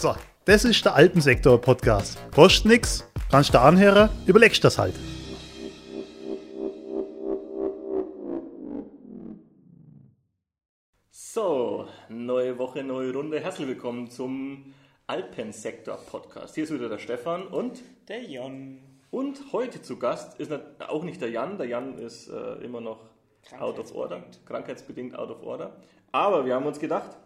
So, das ist der Alpensektor-Podcast. Kostet nix, kannst du anhören, überlegst das halt. So, neue Woche, neue Runde. Herzlich willkommen zum Alpensektor-Podcast. Hier ist wieder der Stefan und der Jan. Und heute zu Gast ist auch nicht der Jan. Der Jan ist äh, immer noch out of order, krankheitsbedingt out of order. Aber wir haben uns gedacht,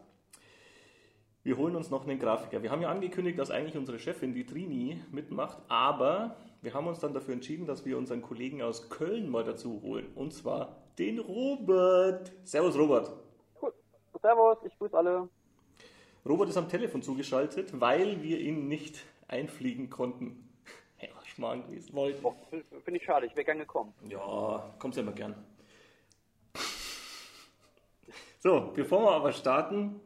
wir holen uns noch einen Grafiker. Wir haben ja angekündigt, dass eigentlich unsere Chefin, die Trini, mitmacht, aber wir haben uns dann dafür entschieden, dass wir unseren Kollegen aus Köln mal dazu holen. Und zwar den Robert. Servus, Robert. Cool. Servus, ich grüße alle. Robert ist am Telefon zugeschaltet, weil wir ihn nicht einfliegen konnten. Ja, Schmarrn gewesen. Oh, Finde ich schade, ich wäre gern gekommen. Ja, kommst ja immer gern. So, bevor wir aber starten,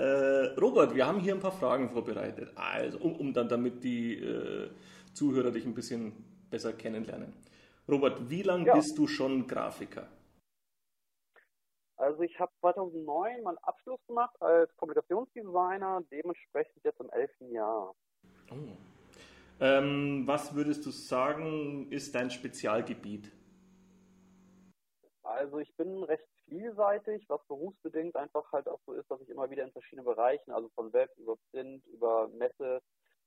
äh, Robert, wir haben hier ein paar Fragen vorbereitet. Also, um, um dann damit die äh, Zuhörer dich ein bisschen besser kennenlernen. Robert, wie lange ja. bist du schon Grafiker? Also ich habe 2009 meinen Abschluss gemacht als Kommunikationsdesigner, dementsprechend jetzt im elften Jahr. Oh. Ähm, was würdest du sagen, ist dein Spezialgebiet? Also ich bin recht vielseitig, was berufsbedingt einfach halt auch so ist, dass ich immer wieder in verschiedenen Bereichen, also von Web über Print, über Messe,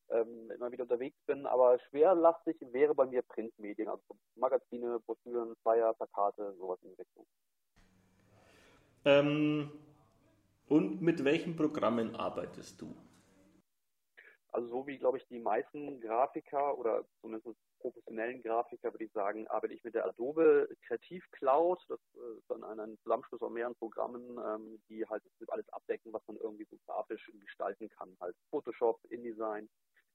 ähm, immer wieder unterwegs bin. Aber schwerlastig wäre bei mir Printmedien, also Magazine, Broschüren, Flyer, Plakate, sowas in die Richtung. Ähm, und mit welchen Programmen arbeitest du? Also so wie, glaube ich, die meisten Grafiker oder zumindest professionellen Grafiker, würde ich sagen, arbeite ich mit der Adobe Kreativ Cloud. Das äh, ist dann ein Zusammenschluss aus mehreren Programmen, ähm, die halt alles abdecken, was man irgendwie so grafisch gestalten kann. Halt Photoshop, InDesign,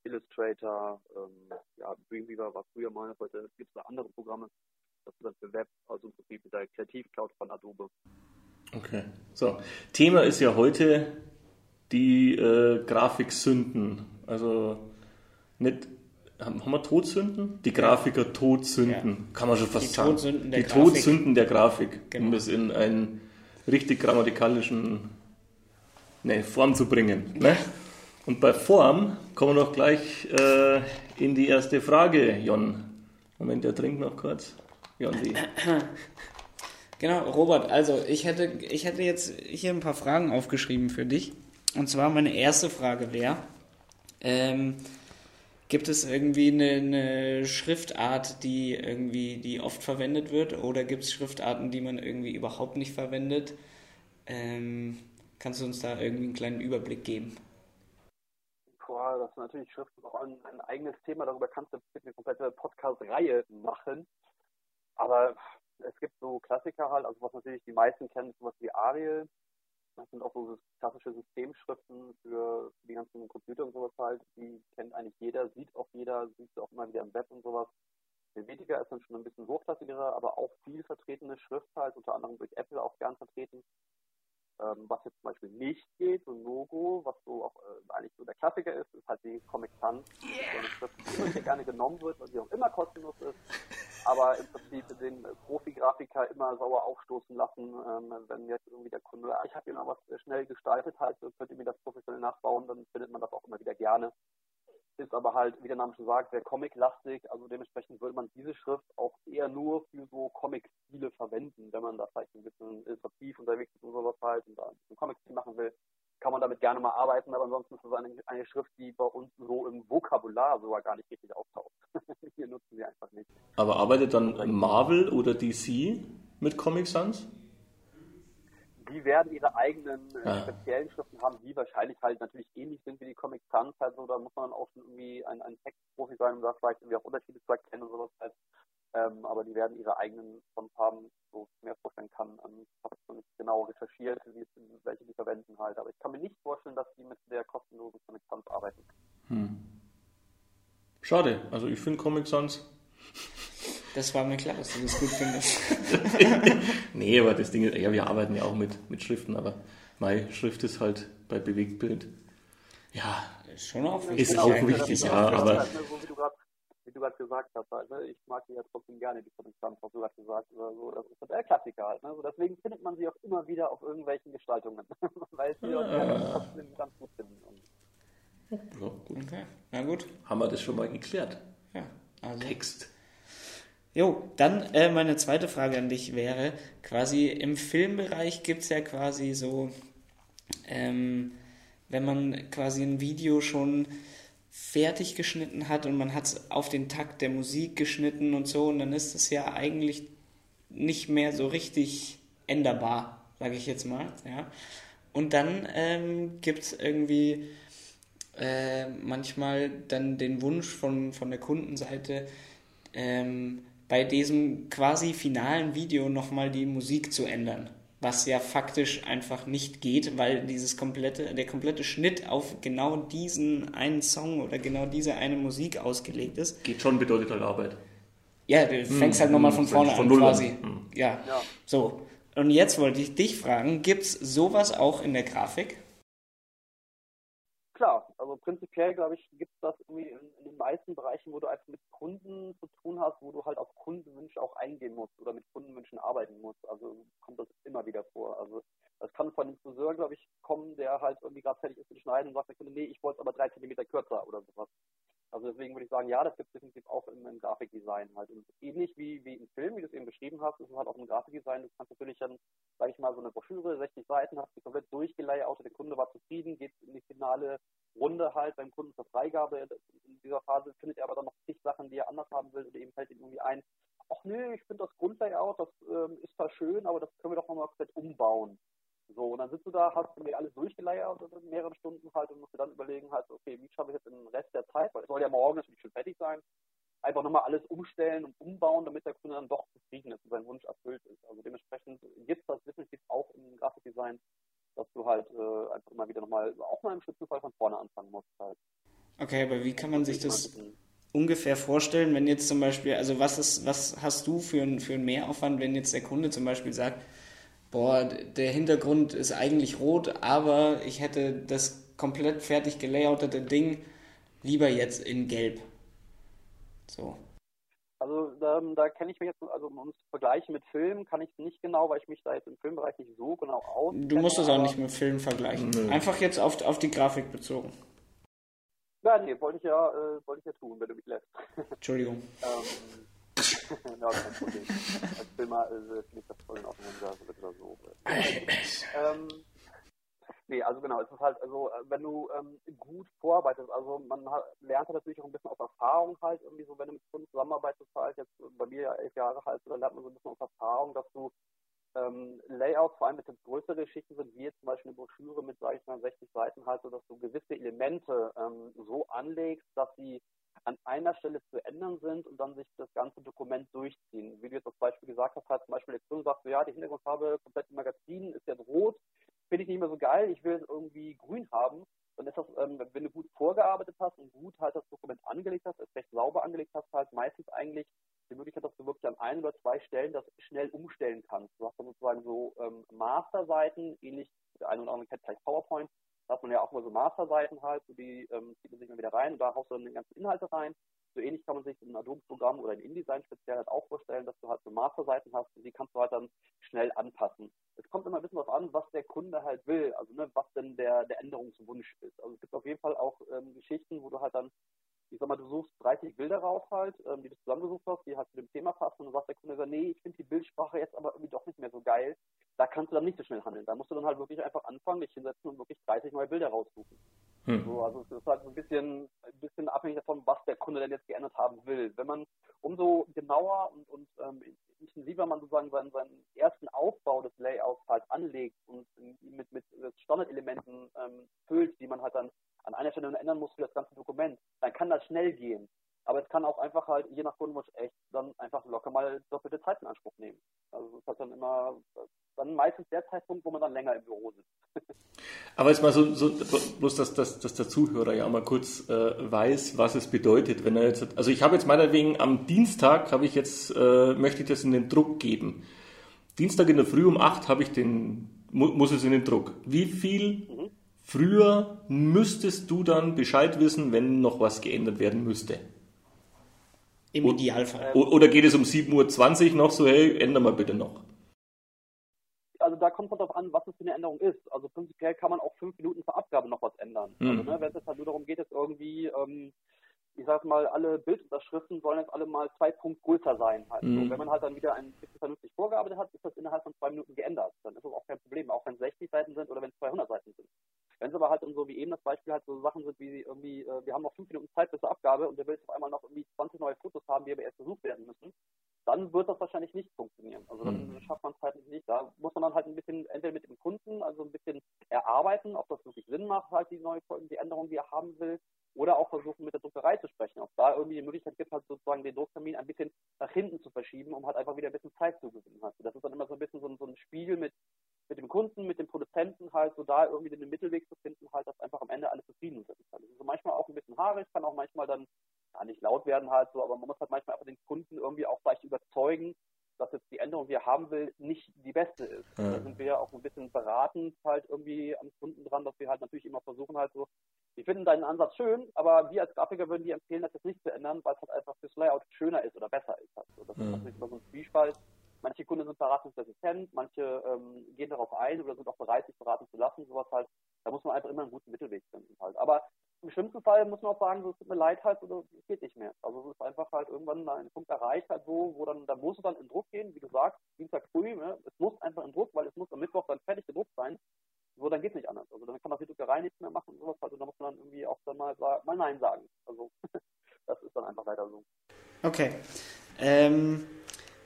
Illustrator, ähm, ja, Dreamweaver war früher mal, heute gibt es da andere Programme. Das ist dann für Web, also im Prinzip mit der Kreativ Cloud von Adobe. Okay, so. Thema ist ja heute die äh, Grafiksünden. Also nicht haben wir Todsünden? Die Grafiker Todsünden, ja. kann man schon fast die sagen. Todsünden der die Grafik. Todsünden der Grafik, genau. um das in einen richtig grammatikalischen ne, Form zu bringen. Ne? Und bei Form kommen wir noch gleich äh, in die erste Frage, Jon. Moment, der trinkt noch kurz. Jon, die. Genau, Robert, also ich hätte, ich hätte jetzt hier ein paar Fragen aufgeschrieben für dich. Und zwar meine erste Frage wäre, ähm, gibt es irgendwie eine, eine, Schriftart, die irgendwie, die oft verwendet wird, oder gibt es Schriftarten, die man irgendwie überhaupt nicht verwendet? Ähm, kannst du uns da irgendwie einen kleinen Überblick geben? Boah, das ist natürlich Schrift ein, ein eigenes Thema, darüber kannst du eine komplette Podcast-Reihe machen. Aber es gibt so Klassiker halt, also was natürlich die meisten kennen, sowas wie Ariel, das sind auch so klassische Systemschriften für die ganzen Computer und sowas halt. Die kennt eigentlich jeder, sieht auch jeder, sieht auch immer wieder im Web und sowas. Helvetica ist dann schon ein bisschen hochklassigere, aber auch viel vertretene Schrift halt, unter anderem durch Apple auch gern vertreten. Ähm, was jetzt zum Beispiel nicht geht, so ein Logo, was so auch äh, eigentlich so der Klassiker ist, ist halt die Comic Sans. Yeah. Die immer gerne genommen wird, weil sie auch immer kostenlos ist aber im Prinzip den Profi-Grafiker immer sauer aufstoßen lassen, ähm, wenn jetzt irgendwie der Kunde, ah, ich habe hier noch was schnell gestaltet, halt, könnt ihr mir das professionell nachbauen, dann findet man das auch immer wieder gerne. Ist aber halt, wie der Name schon sagt, sehr comic-lastig, also dementsprechend würde man diese Schrift auch eher nur für so Comic-Stile verwenden, wenn man da vielleicht ein bisschen illustrativ unterwegs ist und sowas halt und da ein bisschen Comic-Stil machen will kann man damit gerne mal arbeiten, aber ansonsten ist es eine, eine Schrift, die bei uns so im Vokabular sogar gar nicht richtig auftaucht. Wir nutzen sie einfach nicht. Aber arbeitet dann Marvel oder DC mit Comic Sans? Die werden ihre eigenen äh, ah. speziellen Schriften haben, die wahrscheinlich halt natürlich ähnlich sind wie die Comic Sans. Halt so, da muss man auch schon irgendwie ein, ein Textprofi sein, um da vielleicht irgendwie auch Unterschiede zu erkennen und sowas halt. Ähm, aber die werden ihre eigenen Fonts haben, so ich mir vorstellen kann. Ähm, ich habe noch nicht genau recherchiert, wie welche die verwenden halt. Aber ich kann mir nicht vorstellen, dass die mit der kostenlosen Comic Sans arbeiten. Hm. Schade, also ich finde Comic Sans. Das war mir klar, dass du das gut findest. nee, aber das Ding ist, ja, wir arbeiten ja auch mit, mit Schriften, aber meine Schrift ist halt bei Bewegtbild. Ja, ist schon auch wichtig. Ist auch wichtig, ja, aber. Halt, ne, so wie du gerade gesagt hast, halt, ne? ich mag die ja trotzdem gerne, die Protestanten, was du gerade gesagt oder so. Das ist der Klassiker halt. Ne? So, deswegen findet man sie auch immer wieder auf irgendwelchen Gestaltungen, weil sie ah. trotzdem ganz gut finden. Und Ja, gut. Okay, na gut. Haben wir das schon mal geklärt? Ja, also. Text. Jo, dann äh, meine zweite Frage an dich wäre, quasi im Filmbereich gibt es ja quasi so, ähm, wenn man quasi ein Video schon fertig geschnitten hat und man hat es auf den Takt der Musik geschnitten und so, und dann ist es ja eigentlich nicht mehr so richtig änderbar, sage ich jetzt mal. Ja. Und dann ähm, gibt es irgendwie äh, manchmal dann den Wunsch von, von der Kundenseite, ähm, bei diesem quasi finalen Video nochmal die Musik zu ändern. Was ja faktisch einfach nicht geht, weil dieses komplette, der komplette Schnitt auf genau diesen einen Song oder genau diese eine Musik ausgelegt ist. Geht schon, bedeutet halt Arbeit. Ja, du fängst halt nochmal von hm, vorne von an Null an. quasi. Hm. Ja. Ja. So. Und jetzt wollte ich dich fragen, gibt es sowas auch in der Grafik? Also prinzipiell, glaube ich, gibt es das irgendwie in, in den meisten Bereichen, wo du einfach mit Kunden zu tun hast, wo du halt auf Kundenwünsche auch eingehen musst oder mit Kundenwünschen arbeiten musst. Also kommt das immer wieder vor. Also das kann von dem Friseur, glaube ich, kommen, der halt irgendwie gerade fertig ist mit Schneiden und sagt nee, ich wollte es aber drei Zentimeter kürzer oder sowas. Also deswegen würde ich sagen, ja, das gibt es definitiv auch im, im Grafikdesign halt. Und ähnlich wie, wie im Film, wie du es eben beschrieben hast, ist es halt auch im Grafikdesign. Du kannst natürlich dann, sage ich mal, so eine Broschüre, 60 Seiten, hast die komplett durchgelayoutet, der Kunde war zufrieden, geht in die finale Runde halt beim Kunden zur Freigabe. In dieser Phase findet er aber dann noch zig Sachen, die er anders haben will oder eben fällt ihm irgendwie ein, ach nö, ich finde das Grundlayout, das ähm, ist zwar schön, aber das können wir doch nochmal komplett umbauen. So, und dann sitzt du da, hast du mir alles durchgelayoutet in mehreren Stunden halt und musst dir dann überlegen halt, okay, wie schaffe ich jetzt den Rest der Zeit, weil es soll ja morgen natürlich schon fertig sein, einfach nochmal alles umstellen und umbauen, damit der Kunde dann doch zufrieden ist und sein Wunsch erfüllt ist. Also dementsprechend gibt es das definitiv auch im Grafikdesign, dass du halt äh, einfach immer wieder nochmal, auch mal im schlimmsten Fall von vorne anfangen musst halt. Okay, aber wie kann man sich das bisschen- ungefähr vorstellen, wenn jetzt zum Beispiel, also was ist, was hast du für einen für einen Mehraufwand, wenn jetzt der Kunde zum Beispiel sagt, boah, der Hintergrund ist eigentlich rot, aber ich hätte das komplett fertig gelayoutete Ding lieber jetzt in Gelb. So. Also da, da kenne ich mich jetzt, also um es zu vergleichen mit Filmen, kann ich es nicht genau, weil ich mich da jetzt im Filmbereich nicht so genau auskenne. Du musst es auch nicht mit Film vergleichen. Nö. Einfach jetzt auf, auf die Grafik bezogen. Ja, nee, wollte ich ja, äh, wollte ich ja tun, wenn du mich lässt. Entschuldigung. ähm, ja, kein Problem. Finde ich das voll du das oder so. Ähm, nee, also genau, es ist halt, also äh, wenn du ähm, gut vorarbeitest, also man hat, lernt halt natürlich auch ein bisschen aus Erfahrung halt, irgendwie so, wenn du mit Kunden zusammenarbeitest, halt jetzt bei mir ja elf Jahre halt, dann lernt man so ein bisschen aus Erfahrung, dass du ähm, Layouts, vor allem wenn es jetzt größere Geschichten sind, wie jetzt zum Beispiel eine Broschüre mit, sage ich mal, 60 Seiten halt, so dass du gewisse Elemente ähm, so anlegst, dass sie an einer Stelle zu ändern sind und dann sich das ganze Dokument durchziehen. Wie du jetzt als Beispiel gesagt hast, halt zum Beispiel Kunde sagt, ja, die Hintergrundfarbe komplett im Magazin ist jetzt rot, finde ich nicht mehr so geil, ich will es irgendwie grün haben. Dann ist das, ähm, wenn du gut vorgearbeitet hast und gut halt das Dokument angelegt hast, es recht sauber angelegt hast, halt meistens eigentlich die Möglichkeit, dass du wirklich an ein oder zwei Stellen das schnell umstellen kannst. Du hast dann sozusagen so ähm, Masterseiten, ähnlich, der eine oder andere kennt vielleicht PowerPoint, hat man ja auch mal so Masterseiten halt, so die ähm, zieht man sich mal wieder rein und da haust du dann die ganzen Inhalte rein. So ähnlich kann man sich in Adobe-Programm oder in InDesign speziell halt auch vorstellen, dass du halt so Masterseiten hast und die kannst du halt dann schnell anpassen. Es kommt immer ein bisschen darauf an, was der Kunde halt will, also ne, was denn der, der Änderungswunsch ist. Also es gibt auf jeden Fall auch ähm, Geschichten, wo du halt dann, ich sag mal, du suchst 30 Bilder raus halt, ähm, die du zusammengesucht hast, die halt zu dem Thema passen und dann sagt der Kunde, nee, ich finde die Bildsprache jetzt aber irgendwie doch nicht mehr so geil. Da kannst du dann nicht so schnell handeln. Da musst du dann halt wirklich einfach anfangen, dich hinsetzen und wirklich 30 neue Bilder raussuchen. Hm. So, also es ist halt ein bisschen, ein bisschen abhängig davon, was der Kunde denn jetzt geändert haben will. Wenn man umso genauer und, und ähm, intensiver man sozusagen seinen, seinen ersten Aufbau des Layouts halt anlegt und mit, mit Standardelementen ähm, füllt, die man halt dann an einer Stelle ändern muss für das ganze Dokument, dann kann das schnell gehen. Aber es kann auch einfach halt, je nach Kundenwunsch, echt dann einfach locker mal doppelte Zeit in Anspruch nehmen. Also es ist halt dann immer, dann meistens der Zeitpunkt, wo man dann länger im Büro sitzt. Aber jetzt mal so, so bloß, dass, dass, dass der Zuhörer ja mal kurz äh, weiß, was es bedeutet, wenn er jetzt, also ich habe jetzt meinetwegen am Dienstag habe ich jetzt, äh, möchte ich das in den Druck geben. Dienstag in der Früh um 8 habe ich den, mu muss es in den Druck. Wie viel früher müsstest du dann Bescheid wissen, wenn noch was geändert werden müsste? Im Und- Idealfall. O oder geht es um 7.20 Uhr noch so, hey, ändern wir bitte noch? also da kommt es darauf an, was es für eine Änderung ist. Also prinzipiell kann man auch fünf Minuten vor Abgabe noch was ändern. Mhm. Also, ne, wenn es jetzt halt nur darum geht, dass irgendwie, ähm, ich sag mal, alle Bildunterschriften sollen jetzt alle mal zwei Punkt größer sein. Halt. Mhm. So, wenn man halt dann wieder ein bisschen vernünftig vorgearbeitet hat, ist das innerhalb von zwei Minuten geändert. Dann ist das auch kein Problem, auch wenn es 60 Seiten sind oder wenn es 200 Seiten sind. Wenn es aber halt dann so wie eben das Beispiel halt so Sachen sind wie irgendwie, äh, wir haben noch fünf Minuten Zeit bis zur Abgabe und der will jetzt auf einmal noch irgendwie 20 neue Fotos haben, die aber erst besucht werden müssen, dann wird das wahrscheinlich nicht funktionieren. Also dann Mhm. schafft man es halt nicht. Da muss man dann halt ein bisschen entweder mit dem Kunden, also ein bisschen erarbeiten, ob das wirklich Sinn macht, halt die neue die Änderung, die er haben will, oder auch versuchen mit der Druckerei zu sprechen. Ob da irgendwie die Möglichkeit gibt, halt sozusagen den Drucktermin ein bisschen nach hinten zu verschieben, um halt einfach wieder ein bisschen Zeit zu gewinnen. Halt. Das ist dann immer so ein bisschen so ein, so ein Spiel mit, mit dem Kunden, mit dem Produzenten halt, so da irgendwie den Mittelweg zu finden, halt, dass einfach am Ende alle zufrieden sind. Halt. Das ist so manchmal auch ein bisschen haarig, kann auch manchmal dann ja, nicht laut werden halt so, aber man muss halt manchmal einfach den Kunden irgendwie auch vielleicht überzeugen, dass jetzt die Änderung, die er haben will, nicht die beste ist. Ja. Da sind wir ja auch ein bisschen beratend halt irgendwie am Kunden dran, dass wir halt natürlich immer versuchen halt so, wir finden deinen Ansatz schön, aber wir als Grafiker würden dir empfehlen, das jetzt nicht zu ändern, weil es halt einfach fürs Layout schöner ist oder besser ist. Halt. So, das Mhm. ist natürlich immer so ein Zwiespalt. Manche Kunden sind beratungsresistent, manche ähm, gehen darauf ein oder sind auch bereit, sich beraten zu lassen, sowas halt. Da muss man einfach immer einen guten Mittelweg finden halt. Aber im schlimmsten Fall muss man auch sagen, so, es tut mir leid halt, oder es geht nicht mehr. Also es ist einfach halt irgendwann ein Punkt erreicht halt so, wo dann, da muss es dann in Druck gehen, wie du sagst, Dienstag früh, ne? es muss einfach in Druck, weil es muss am Mittwoch dann fertig gedruckt sein. So, dann geht es nicht anders. Also dann kann auch die Druckerei nichts mehr machen und sowas halt, und da muss man dann irgendwie auch dann mal, mal Nein sagen. Also das ist dann einfach leider so. Okay. Ähm,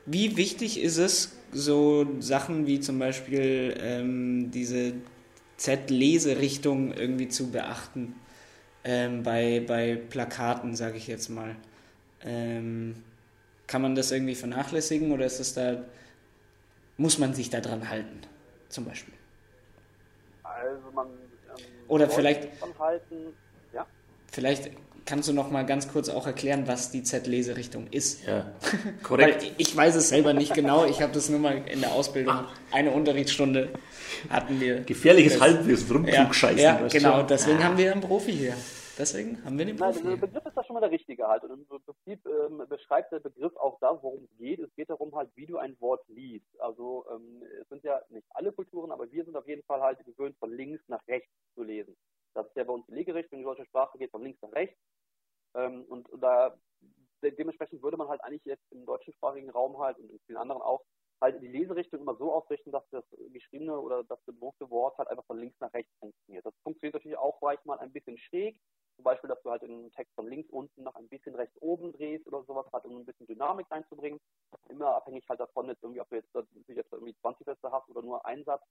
wie wichtig ist es, so Sachen wie zum Beispiel ähm, diese Z-Leserichtung irgendwie zu beachten ähm, bei, bei Plakaten, sage ich jetzt mal? Ähm, kann man das irgendwie vernachlässigen oder ist es da, muss man sich da dran halten, zum Beispiel? Also man ähm, Oder vielleicht- ja. Vielleicht kannst du noch mal ganz kurz auch erklären, was die Z-Leserichtung ist. Ja, Weil korrekt. ich weiß es selber nicht genau. Ich habe das nur mal in der Ausbildung, eine Unterrichtsstunde hatten wir. Gefährliches Das- Halbwissen, Ja, rumklugscheißen. ja weißt du genau. Deswegen haben wir einen Profi hier. Deswegen haben wir den Nein, Profi der. Begriff ist da schon mal der richtige halt. Und im Prinzip ähm, beschreibt der Begriff auch das, worum es geht. Es geht darum halt, wie du ein Wort liest. Also ähm, es sind ja nicht alle Kulturen, aber wir sind auf jeden Fall halt gewöhnt, von links nach rechts zu lesen. Das ist ja bei uns die Legerichtung. Die deutsche Sprache geht von links nach rechts. Ähm, und da de dementsprechend würde man halt eigentlich jetzt im deutschsprachigen Raum halt und in vielen anderen auch halt die Leserichtung immer so ausrichten, dass das geschriebene oder das gedruckte Wort halt einfach von links nach rechts funktioniert. Das funktioniert natürlich auch vielleicht mal ein bisschen schräg. Zum Beispiel, dass du halt den Text von links unten nach ein bisschen rechts oben drehst oder sowas, halt um ein bisschen Dynamik reinzubringen. Immer abhängig halt davon, jetzt irgendwie, ob du jetzt, jetzt irgendwie 20 Sätze hast oder nur einen Satz.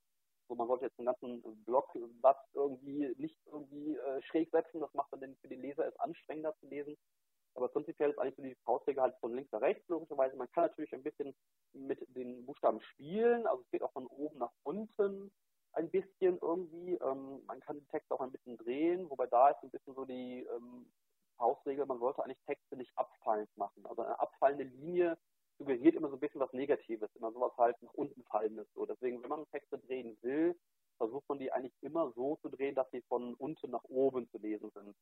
So, man sollte jetzt einen ganzen Blocksatz irgendwie nicht irgendwie äh, schräg setzen. Das macht dann den, für den Leser es anstrengender zu lesen. Aber prinzipiell ist eigentlich so die Faustregel halt von links nach rechts, logischerweise. Man kann natürlich ein bisschen mit den Buchstaben spielen. Also es geht auch von oben nach unten ein bisschen irgendwie. Ähm, man kann den Text auch ein bisschen drehen, wobei da ist ein bisschen so die ähm, Faustregel, man sollte eigentlich Texte nicht abfallend machen. Also eine abfallende Linie suggeriert immer so ein bisschen was Negatives, immer sowas halt nach unten fallendes. So. Deswegen, wenn man Texte drehen will, versucht man die eigentlich immer so zu drehen, dass sie von unten nach oben zu lesen sind.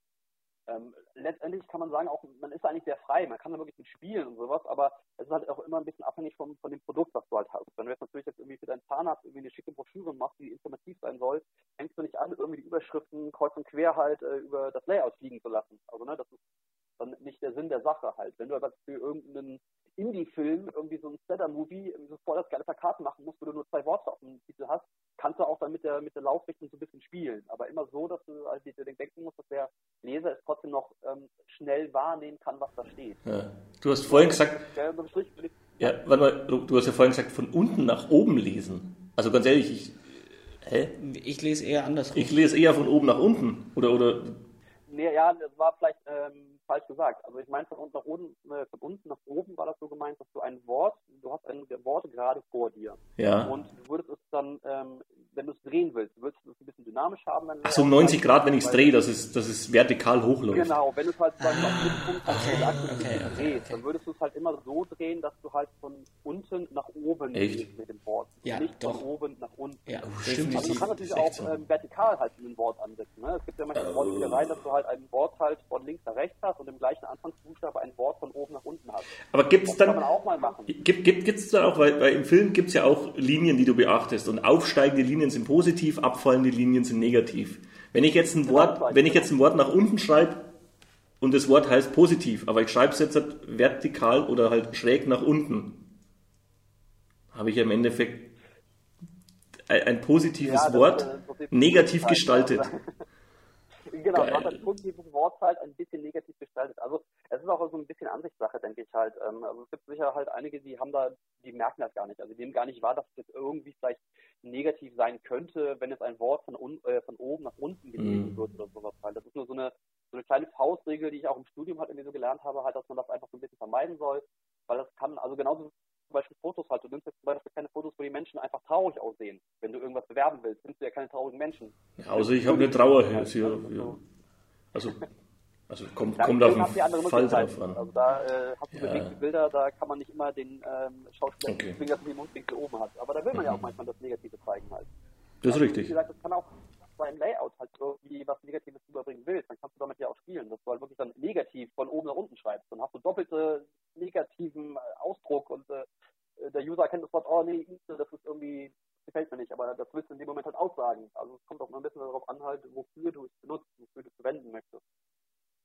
Ähm, letztendlich kann man sagen, auch man ist eigentlich sehr frei, man kann da wirklich mit spielen und sowas, aber es ist halt auch immer ein bisschen abhängig vom, von dem Produkt, was du halt hast. Wenn du jetzt natürlich jetzt irgendwie für deinen Zahnarzt irgendwie eine schicke Broschüre machst, die informativ sein soll, fängst du nicht an, irgendwie die Überschriften kreuz und quer halt äh, über das Layout fliegen zu lassen. Also ne, das ist dann nicht der Sinn der Sache halt. Wenn du aber für irgendeinen Indie-Film, irgendwie so ein Splatter-Movie, sofort das geile Plakat machen musst, wo du nur zwei Worte auf dem Titel hast, kannst du auch dann mit der, mit der Laufrichtung so ein bisschen spielen. Aber immer so, dass du halt dir denken musst, dass der Leser es trotzdem noch ähm, schnell wahrnehmen kann, was da steht. Ja. Du hast vorhin gesagt, ja, warte mal, du du hast ja vorhin gesagt, von unten nach oben lesen. Also ganz ehrlich, ich, hä? Ich lese eher andersrum. Ich lese eher von oben nach unten. Oder, oder, Nee, ja, das war vielleicht ähm, falsch gesagt. Also ich meine von unten nach oben, äh, von unten nach oben war das so gemeint, dass du ein Wort, du hast ein Wort gerade vor dir. ja. Und du würdest es dann, ähm, wenn du es drehen willst, du es ein bisschen dynamisch haben. Dann Ach so, um 90 Grad, wenn ich es drehe, dass es, dass es vertikal hochläuft. Genau, wenn du es halt zum Beispiel auf den Punkt hast, Okay, du okay, drehst, okay, okay. dann würdest du es halt immer so drehen, dass du halt von unten nach oben Echt? gehst mit dem Wort. Ja, nicht doch. von oben nach unten. Ja, Oh, stimmt. Also du kannst natürlich auch so. ähm, vertikal halt ein Wort ansetzen. Ne? Es gibt ja manchmal Wortspielereien, dass du halt ein Wort halt von links nach rechts hast und im gleichen Anfangsbuchstabe ein Wort von oben nach unten hat. Aber gibt es dann. kann man auch mal machen. Gibt, gibt, gibt's dann auch, weil, weil im Film gibt es ja auch Linien, die du beachtest. Und aufsteigende Linien sind positiv, abfallende Linien sind negativ. Wenn ich jetzt ein Wort, das wenn ich jetzt ein Wort nach unten schreibe und das Wort heißt positiv, aber ich schreibe es jetzt halt vertikal oder halt schräg nach unten, habe ich im Endeffekt ein, ein positives Ja, das, Wort äh, das negativ gestaltet. Genau, Geil. man hat ein positives Wort halt ein bisschen negativ gestaltet. Also es ist auch so ein bisschen Ansichtssache, denke ich halt. Ähm, Also es gibt sicher halt einige, die haben da, die merken das gar nicht. Also die nehmen gar nicht wahr, dass jetzt irgendwie vielleicht negativ sein könnte, wenn es ein Wort von, un, äh, von oben nach unten gelesen Mhm. wird oder sowas halt. Das ist nur so eine, so eine kleine Faustregel, die ich auch im Studium halt irgendwie so gelernt habe, halt, dass man das einfach so ein bisschen vermeiden soll, weil das kann, also genauso wie zum Beispiel Fotos halt, du nimmst jetzt zum Beispiel keine Fotos, wo die Menschen einfach traurig aussehen. Wenn du irgendwas bewerben willst, nimmst du ja keine traurigen Menschen. Ja, also ich habe eine Trauer hier. Ja, also so- Also, also kommt, kommt auf den Fall drauf an. Also da äh, hast du Ja. bewegte Bilder, da kann man nicht immer den ähm, Schauspieler Okay. zwingen, dass man den Mundwinkel oben hat. Aber da will man ja auch Mhm. manchmal das Negative zeigen halt. Das ist Also, richtig. Wie gesagt, das kann auch beim Layout halt irgendwie was Negatives überbringen willst, dann kannst du damit ja auch spielen, dass du halt wirklich dann negativ von oben nach unten schreibst. Dann hast du doppelte negativen äh, Ausdruck und äh, der User erkennt das Wort, oh nee, das ist irgendwie, gefällt mir nicht, aber das willst du in dem Moment halt aussagen. Also es kommt auch mal ein bisschen darauf an halt, wofür du es benutzt, wofür du es verwenden möchtest.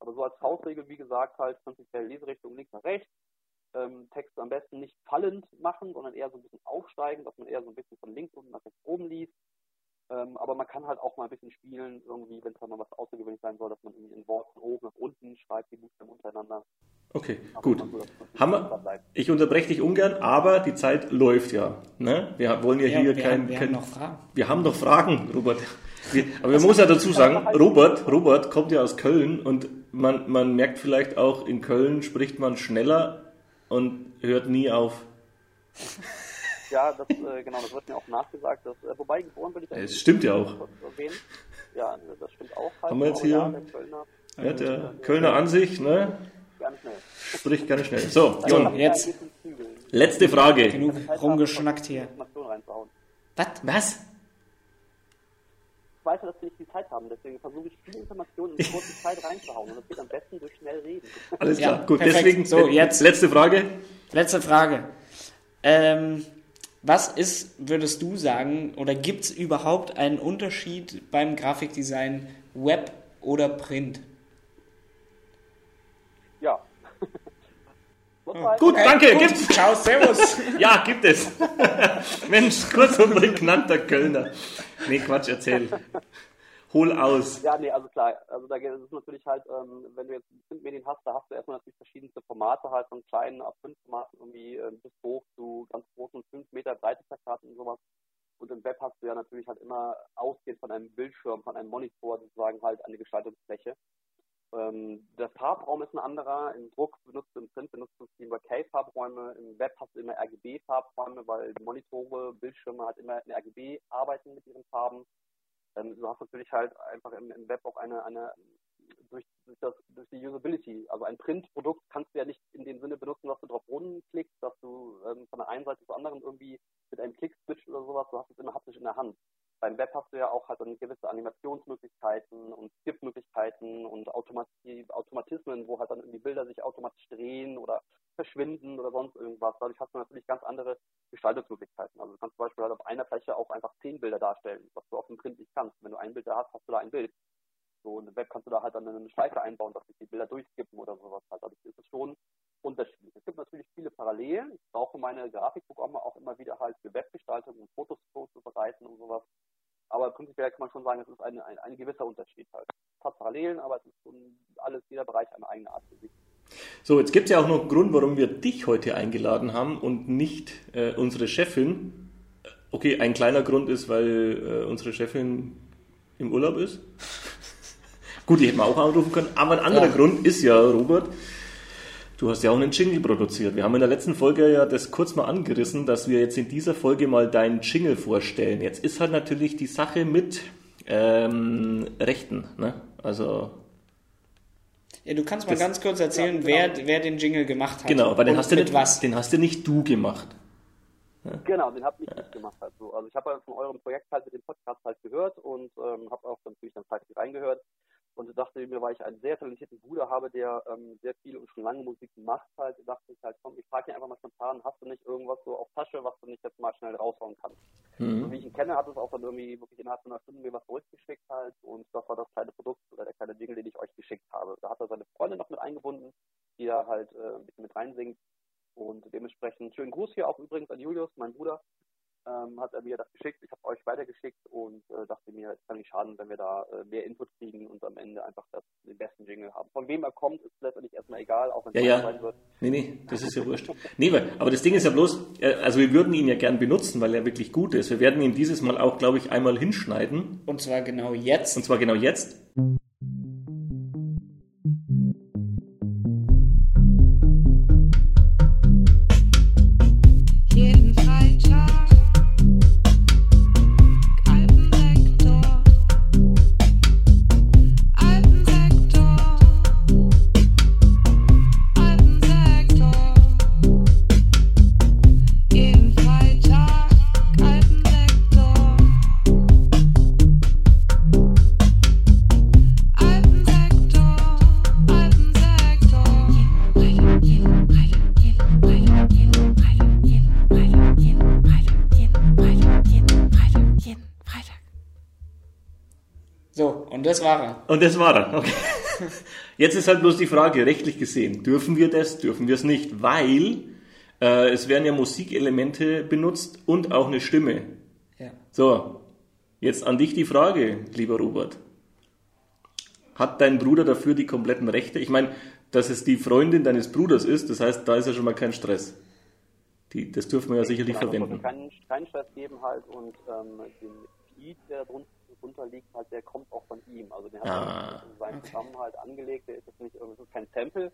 Aber so als Faustregel, wie gesagt, halt prinzipiell Leserichtung links nach rechts, ähm, Text am besten nicht fallend machen, sondern eher so ein bisschen aufsteigen, dass man eher so ein bisschen von links unten nach rechts oben liest. Ähm, aber man kann halt auch mal ein bisschen spielen, irgendwie, wenn es dann mal was außergewöhnlich sein soll, dass man irgendwie ein Wort von oben nach unten schreibt, die Buchstaben untereinander. Okay, Aber gut. so, bleibt. Ich unterbreche dich ungern, aber die Zeit läuft ja. Ne? Wir wollen ja, Ja, hier wir, kein, haben, wir kein haben noch Fragen. Wir haben noch Fragen, Robert. Wir, aber man muss ja dazu sagen, Robert, Robert kommt ja aus Köln und man, man merkt vielleicht auch, in Köln spricht man schneller und hört nie auf. Ja, das, äh, genau, das wird mir auch nachgesagt. Dass, äh, wobei, geboren bin ich Es stimmt ja auch. Ja, das stimmt auch. Halt, Haben wir jetzt hier- Ja, der Kölner, Ja, der Kölner an sich ne, ganz schnell. spricht ganz schnell. So, So, Jon, jetzt. Letzte Frage. Genug rumgeschnackt hier. Was? Was? Ich weiß ja, dass wir nicht viel Zeit haben, deswegen versuche ich viele Informationen in kurze Zeit reinzuhauen. Und das geht am besten durch schnell reden. Alles Ja, klar. Gut, perfekt. deswegen So, jetzt. letzte Frage. Letzte Frage. Ähm, was ist, würdest du sagen, oder gibt es überhaupt einen Unterschied beim Grafikdesign Web oder Print? Ja. Gut, danke, gut. gibt's. Ciao, servus. Ja, gibt es. Mensch, kurz und prägnant, der Kölner. Nee, Quatsch, erzähl. Hol aus. Ja, nee, also klar, also da geht es natürlich halt, ähm, wenn du jetzt Printmedien hast, da hast du erstmal natürlich verschiedenste Formate halt von kleinen ab 5 Formaten irgendwie ähm, bis hoch zu ganz großen 5 Meter breite Plakaten und sowas. Und im Web hast du ja natürlich halt immer ausgehend von einem Bildschirm, von einem Monitor sozusagen halt eine Gestaltungsfläche. Ähm, der Farbraum ist ein anderer. Im Druck benutzt du im Print benutzt du CMYK-Farbräume. Im Web hast du immer RGB-Farbräume, weil Monitore, Bildschirme halt immer in RGB arbeiten mit ihren Farben. Ähm, du hast natürlich halt einfach im, im Web auch eine, eine durch, durch, das, durch die Usability, also ein Printprodukt kannst du ja nicht in dem Sinne benutzen, dass du drauf rumklickst, dass du ähm, von der einen Seite zur anderen irgendwie mit einem Klick switcht oder sowas, du hast es immer haptisch in der Hand. Beim Web hast du ja auch halt dann gewisse Animationsmöglichkeiten und Skip-Möglichkeiten und Automati Automatismen, wo halt dann irgendwie Bilder sich automatisch drehen oder verschwinden oder sonst irgendwas. Dadurch hast du natürlich ganz andere Gestaltungsmöglichkeiten. Also du kannst zum Beispiel halt auf einer Fläche auch einfach zehn Bilder darstellen, was du auf dem Print nicht kannst. Wenn du ein Bild da hast, hast du da ein Bild. So, und im Web kannst du da halt dann eine Schleife einbauen, dass sich die Bilder durchskippen oder sowas halt. Dadurch ist es schon unterschiedlich. Es gibt natürlich viele Parallelen. Ich brauche meine Grafikprogramme auch immer wieder halt für Webgestaltung und Fotos vorzubereiten und sowas. Aber prinzipiell kann man schon sagen, es ist ein, ein, ein gewisser Unterschied halt. Es hat Parallelen, aber es ist schon alles, jeder Bereich eine eigene Art für sich. So, jetzt gibt es ja auch noch einen Grund, warum wir dich heute eingeladen haben und nicht äh, unsere Chefin. Okay, ein kleiner Grund ist, weil äh, unsere Chefin im Urlaub ist. Gut, die hätten wir auch anrufen können. Aber ein anderer Ja. Grund ist ja, Robert, du hast ja auch einen Jingle produziert. Wir haben in der letzten Folge ja das kurz mal angerissen, dass wir jetzt in dieser Folge mal deinen Jingle vorstellen. Jetzt ist halt natürlich die Sache mit ähm, Rechten. Ne? Also Ja, du kannst mal Das- ganz kurz erzählen, Ja, genau. wer, wer den Jingle gemacht hat. genau, aber den hast, du nicht, was. den hast du nicht du gemacht. Genau, den habe ich nicht gemacht halt so. Also ich habe von eurem Projekt halt mit dem Podcast halt gehört und ähm, habe auch natürlich dann fleißig reingehört und dachte, mir, weil ich einen sehr talentierten Bruder habe, der ähm, sehr viel und schon lange Musik macht halt, dachte ich halt, komm, ich frage ihn einfach mal spontan, hast du nicht irgendwas so auf Tasche, was du nicht jetzt mal schnell raushauen kannst? Mhm. So wie ich ihn kenne, hat es auch dann irgendwie wirklich innerhalb von einer Stunde mir was zurückgeschickt halt und das war das kleine Produkt oder der kleine Jingle, den ich euch geschickt habe. Da hat er seine Freundin noch mit eingebunden, die da halt äh, ein bisschen mit reinsingt und dementsprechend schönen Gruß hier auch übrigens an Julius, mein Bruder, ähm, hat er mir das geschickt. Ich habe euch weitergeschickt und äh, dachte mir, es kann nicht schaden, wenn wir da äh, mehr Input kriegen und am Ende einfach das, den besten Jingle haben. Von wem er kommt, ist letztendlich erstmal egal, auch wenn es Ja, ja. sein wird. Nee, nee, das ist ja wurscht. Nee, weil, aber das Ding ist ja bloß, äh, also wir würden ihn ja gern benutzen, weil er wirklich gut ist. Wir werden ihn dieses Mal auch, glaube ich, einmal hinschneiden. Und zwar genau jetzt. Und zwar genau jetzt. Und das war er. Okay. Jetzt ist halt bloß die Frage, rechtlich gesehen, dürfen wir das, dürfen wir es nicht? Weil äh, es werden ja Musikelemente benutzt und auch eine Stimme. Ja. So, jetzt an dich die Frage, lieber Robert. Hat dein Bruder dafür die kompletten Rechte? Ich meine, dass es die Freundin deines Bruders ist, das heißt, da ist ja schon mal kein Stress. Die, das dürfen wir ja sicherlich Genau, es verwenden. wird keinen, keinen Stress geben halt und ähm, den Beat, der drunter, drunter liegt, halt, der kommt auch von ihm. Also den hat Ah, er in seinem Programm halt angelegt. Der ist jetzt nicht irgendwie, es ist kein Sample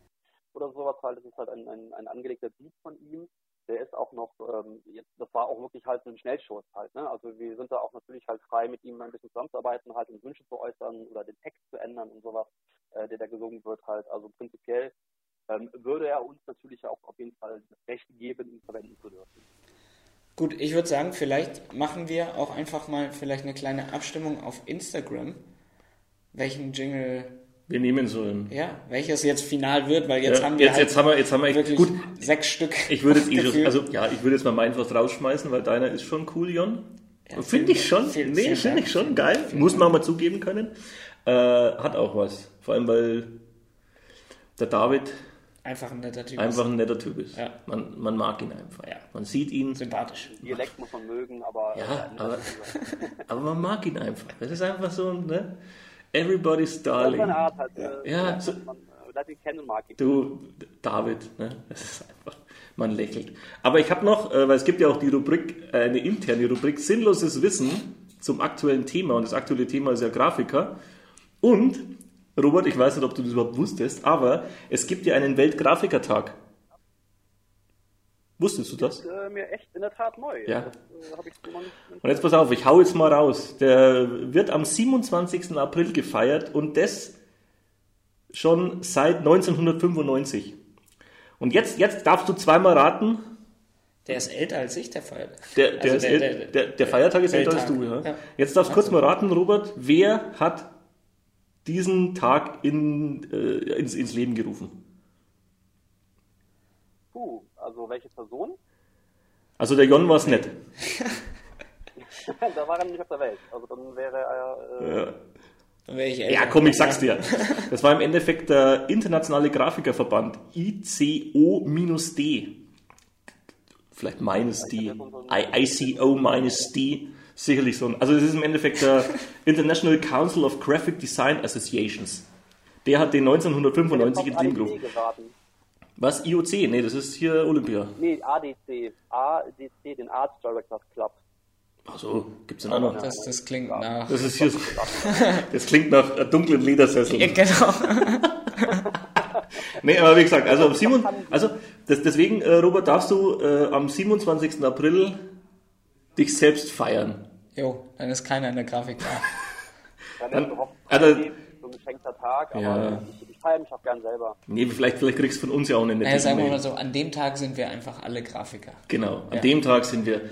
oder sowas halt, es ist halt ein, ein, ein angelegter Beat von ihm. Der ist auch noch, ähm, jetzt, das war auch wirklich halt so ein Schnellschuss halt, ne? Also wir sind da auch natürlich halt frei, mit ihm ein bisschen zusammenzuarbeiten, halt und Wünsche zu äußern oder den Text zu ändern und sowas, äh, der da gesungen wird halt. Also prinzipiell ähm, würde er uns natürlich auch auf jeden Fall das Recht geben, ihn verwenden zu dürfen. Gut, ich würde sagen, vielleicht machen wir auch einfach mal vielleicht eine kleine Abstimmung auf Instagram, welchen Jingle, wir nehmen sollen. ja, welches jetzt final wird, weil jetzt Ja, haben wir jetzt, halt jetzt haben wir, jetzt haben wir echt, wirklich gut, sechs Stück. Ich würde jetzt gefühlt. also ja, ich würde jetzt mal meinen was rausschmeißen, weil deiner ist schon cool, Jon. Ja, finde ich schon. vielen- nee, finde ich schon geil. Muss man mal zugeben können. Äh, hat auch was. Vor allem, weil der David einfach ein netter Typ. einfach ein netter Typ ist. Ja. Man, man mag ihn einfach. Ja. Man sieht ihn, sympathisch. Dialekt muss man mögen, aber Ja, äh, aber- aber man mag ihn einfach. Das ist einfach so ein, ne? Everybody's ist Darling. seine Art halt. Äh, Ja, ja, so- man äh, ihn kennen mag ihn. Du, David, ne? Das ist einfach, man lächelt. Aber ich habe noch, weil es gibt ja auch die Rubrik, eine interne Rubrik, sinnloses Wissen zum aktuellen Thema. Und das aktuelle Thema ist ja Grafiker. Und, Robert, ich weiß nicht, ob du das überhaupt wusstest, aber es gibt ja einen Weltgrafikertag. Wusstest du das? Das ist äh, mir echt in der Tat neu. Ja. Das äh, so. Und jetzt pass auf, ich hau jetzt mal raus. Der wird am 27. April gefeiert und das schon seit 1995. Und jetzt, jetzt darfst du zweimal raten. Der ist älter als ich, der Feiertag. Der, der, Also ist der- der- der, der Feiertag ist älter als du. Ja. Ja. Jetzt darfst du kurz mal raten, Robert, wer hat diesen Tag in, äh, ins, ins Leben gerufen? Puh, also welche Person? Also der Jon war es nicht. da war er nicht auf der Welt. Also dann wäre er. Äh, Ja. Dann wäre ich älter. Ja, komm, ich sag's dir. Das war im Endeffekt der internationale Grafikerverband ICO-D. Vielleicht minus D. I- ICO minus D. Sicherlich so. ein- Also das ist im Endeffekt der International Council of Graphic Design Associations. Der hat den 1995 ins Leben gerufen. Was? IOC? Nee, das ist hier Olympia. Nee, ADC. ADC, den Arts Directors Club. Achso, gibt's den auch noch? Das, das klingt nach. Das ist hier, das klingt nach dunklen Ledersesseln. Ja, genau. Nee, aber wie gesagt, also, am 7, also das, deswegen, äh, Robert, darfst du äh, am 27. April dich selbst feiern. Jo, dann ist keiner in der Grafik da. Dann Dann- also- so ein geschenkter Tag, aber Ja. ich, ich feiere mich auch gern selber. Nee, vielleicht, vielleicht kriegst du von uns ja auch eine nette Naja, sagen wir mal so, an dem Tag sind wir einfach alle Grafiker. Genau, an Ja. dem Tag sind wir,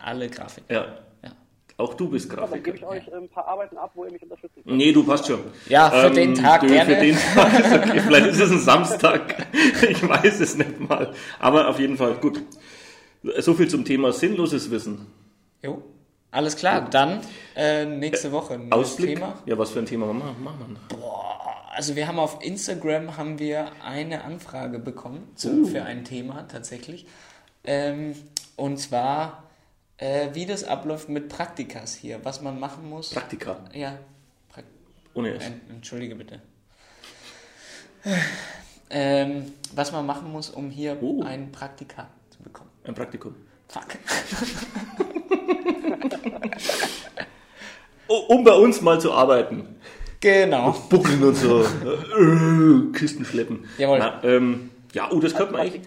Alle Grafiker. ja, Ja. Auch du bist Ja, dann gebe ich Grafiker. euch äh, ein paar Arbeiten ab, wo ihr mich unterstützen könnt. Nee, du passt schon. Ja, für den Tag du, gerne. Für den Tag ist okay. Vielleicht ist es ein Samstag. Ich weiß es nicht mal. Aber auf jeden Fall, gut. So viel zum Thema sinnloses Wissen. Jo. Alles klar, dann äh, nächste Woche ein neues Ausblick. Thema. Ja, was für ein Thema machen wir? Wir? Also wir haben auf Instagram haben wir eine Anfrage bekommen zu, für ein Thema tatsächlich. Ähm, und zwar, äh, wie das abläuft mit Praktikas hier, was man machen muss. Praktika. ja, Prak Ohne S. Ein- Entschuldige bitte. Ähm, was man machen muss, um hier Oh. ein Praktika zu bekommen. Ein Praktikum. Fuck. Oh, um bei uns mal zu arbeiten. Genau. Buckeln und so. Kisten schleppen. Jawohl. Na, ähm, ja, oh, das könnte man eigentlich.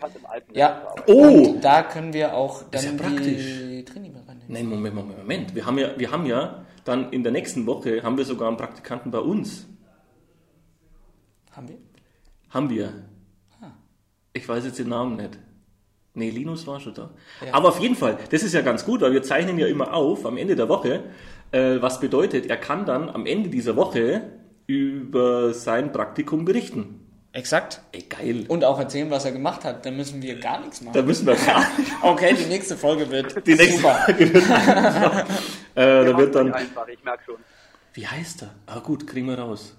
Ja. Oh! Und da können wir auch ist dann ja praktisch. die reinnehmen. Nein, Moment, Moment, Moment. Wir haben ja, wir haben ja dann in der nächsten Woche haben wir sogar einen Praktikanten bei uns. Haben wir? Haben wir. Ah. Ich weiß jetzt den Namen nicht. Nee, Linus war schon da. Ja. Aber auf jeden Fall, das ist ja ganz gut, weil wir zeichnen ja immer auf am Ende der Woche, äh, was bedeutet, er kann dann am Ende dieser Woche über sein Praktikum berichten. Exakt. Ey, geil. Und auch erzählen, was er gemacht hat. Dann müssen wir gar nichts machen. Da müssen wir gar Okay, die nächste Folge wird Die nächste super. Folge wird einfach, äh, da wird dann. nicht einfach, ich merke schon. Wie heißt er? Ah gut, kriegen wir raus.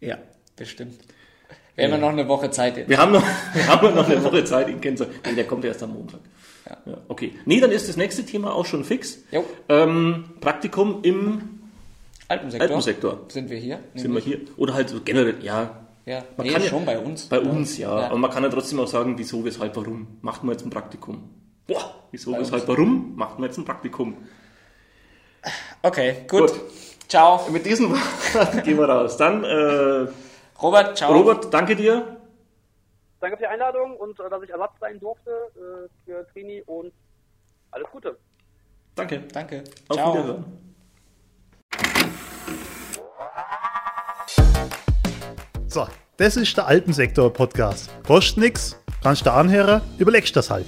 Ja, bestimmt. Wir haben ja noch eine Woche Zeit jetzt. Wir haben noch, wir haben noch eine Woche Zeit, ihn kennenzulernen. Nee, der kommt erst am Montag. Ja. Ja, okay. Nee, dann ist das nächste Thema auch schon fix. Jo, Ähm, Praktikum im Alpensektor. Alpensektor. Sind wir hier? Sind wir hier? Oder halt so generell, ja, Ja, Man nee, kann ja- schon bei uns. bei uns, ja. Ja. Aber man kann ja trotzdem auch sagen, wieso, weshalb, warum. Macht man jetzt ein Praktikum? Boah, wieso, Bei weshalb, uns. warum? Macht man jetzt ein Praktikum? Okay, gut. Gut. Ciao. Mit diesen Worten gehen wir raus. Dann, äh, Robert, ciao. Robert, danke dir. Danke für die Einladung und äh, dass ich Ersatz sein durfte äh, für Trini und alles Gute. Danke. Danke. Auf ciao. Wiederhören. So, das ist der Alpensektor-Podcast. Kostet nix, kannst du anhören, überlegst das halt.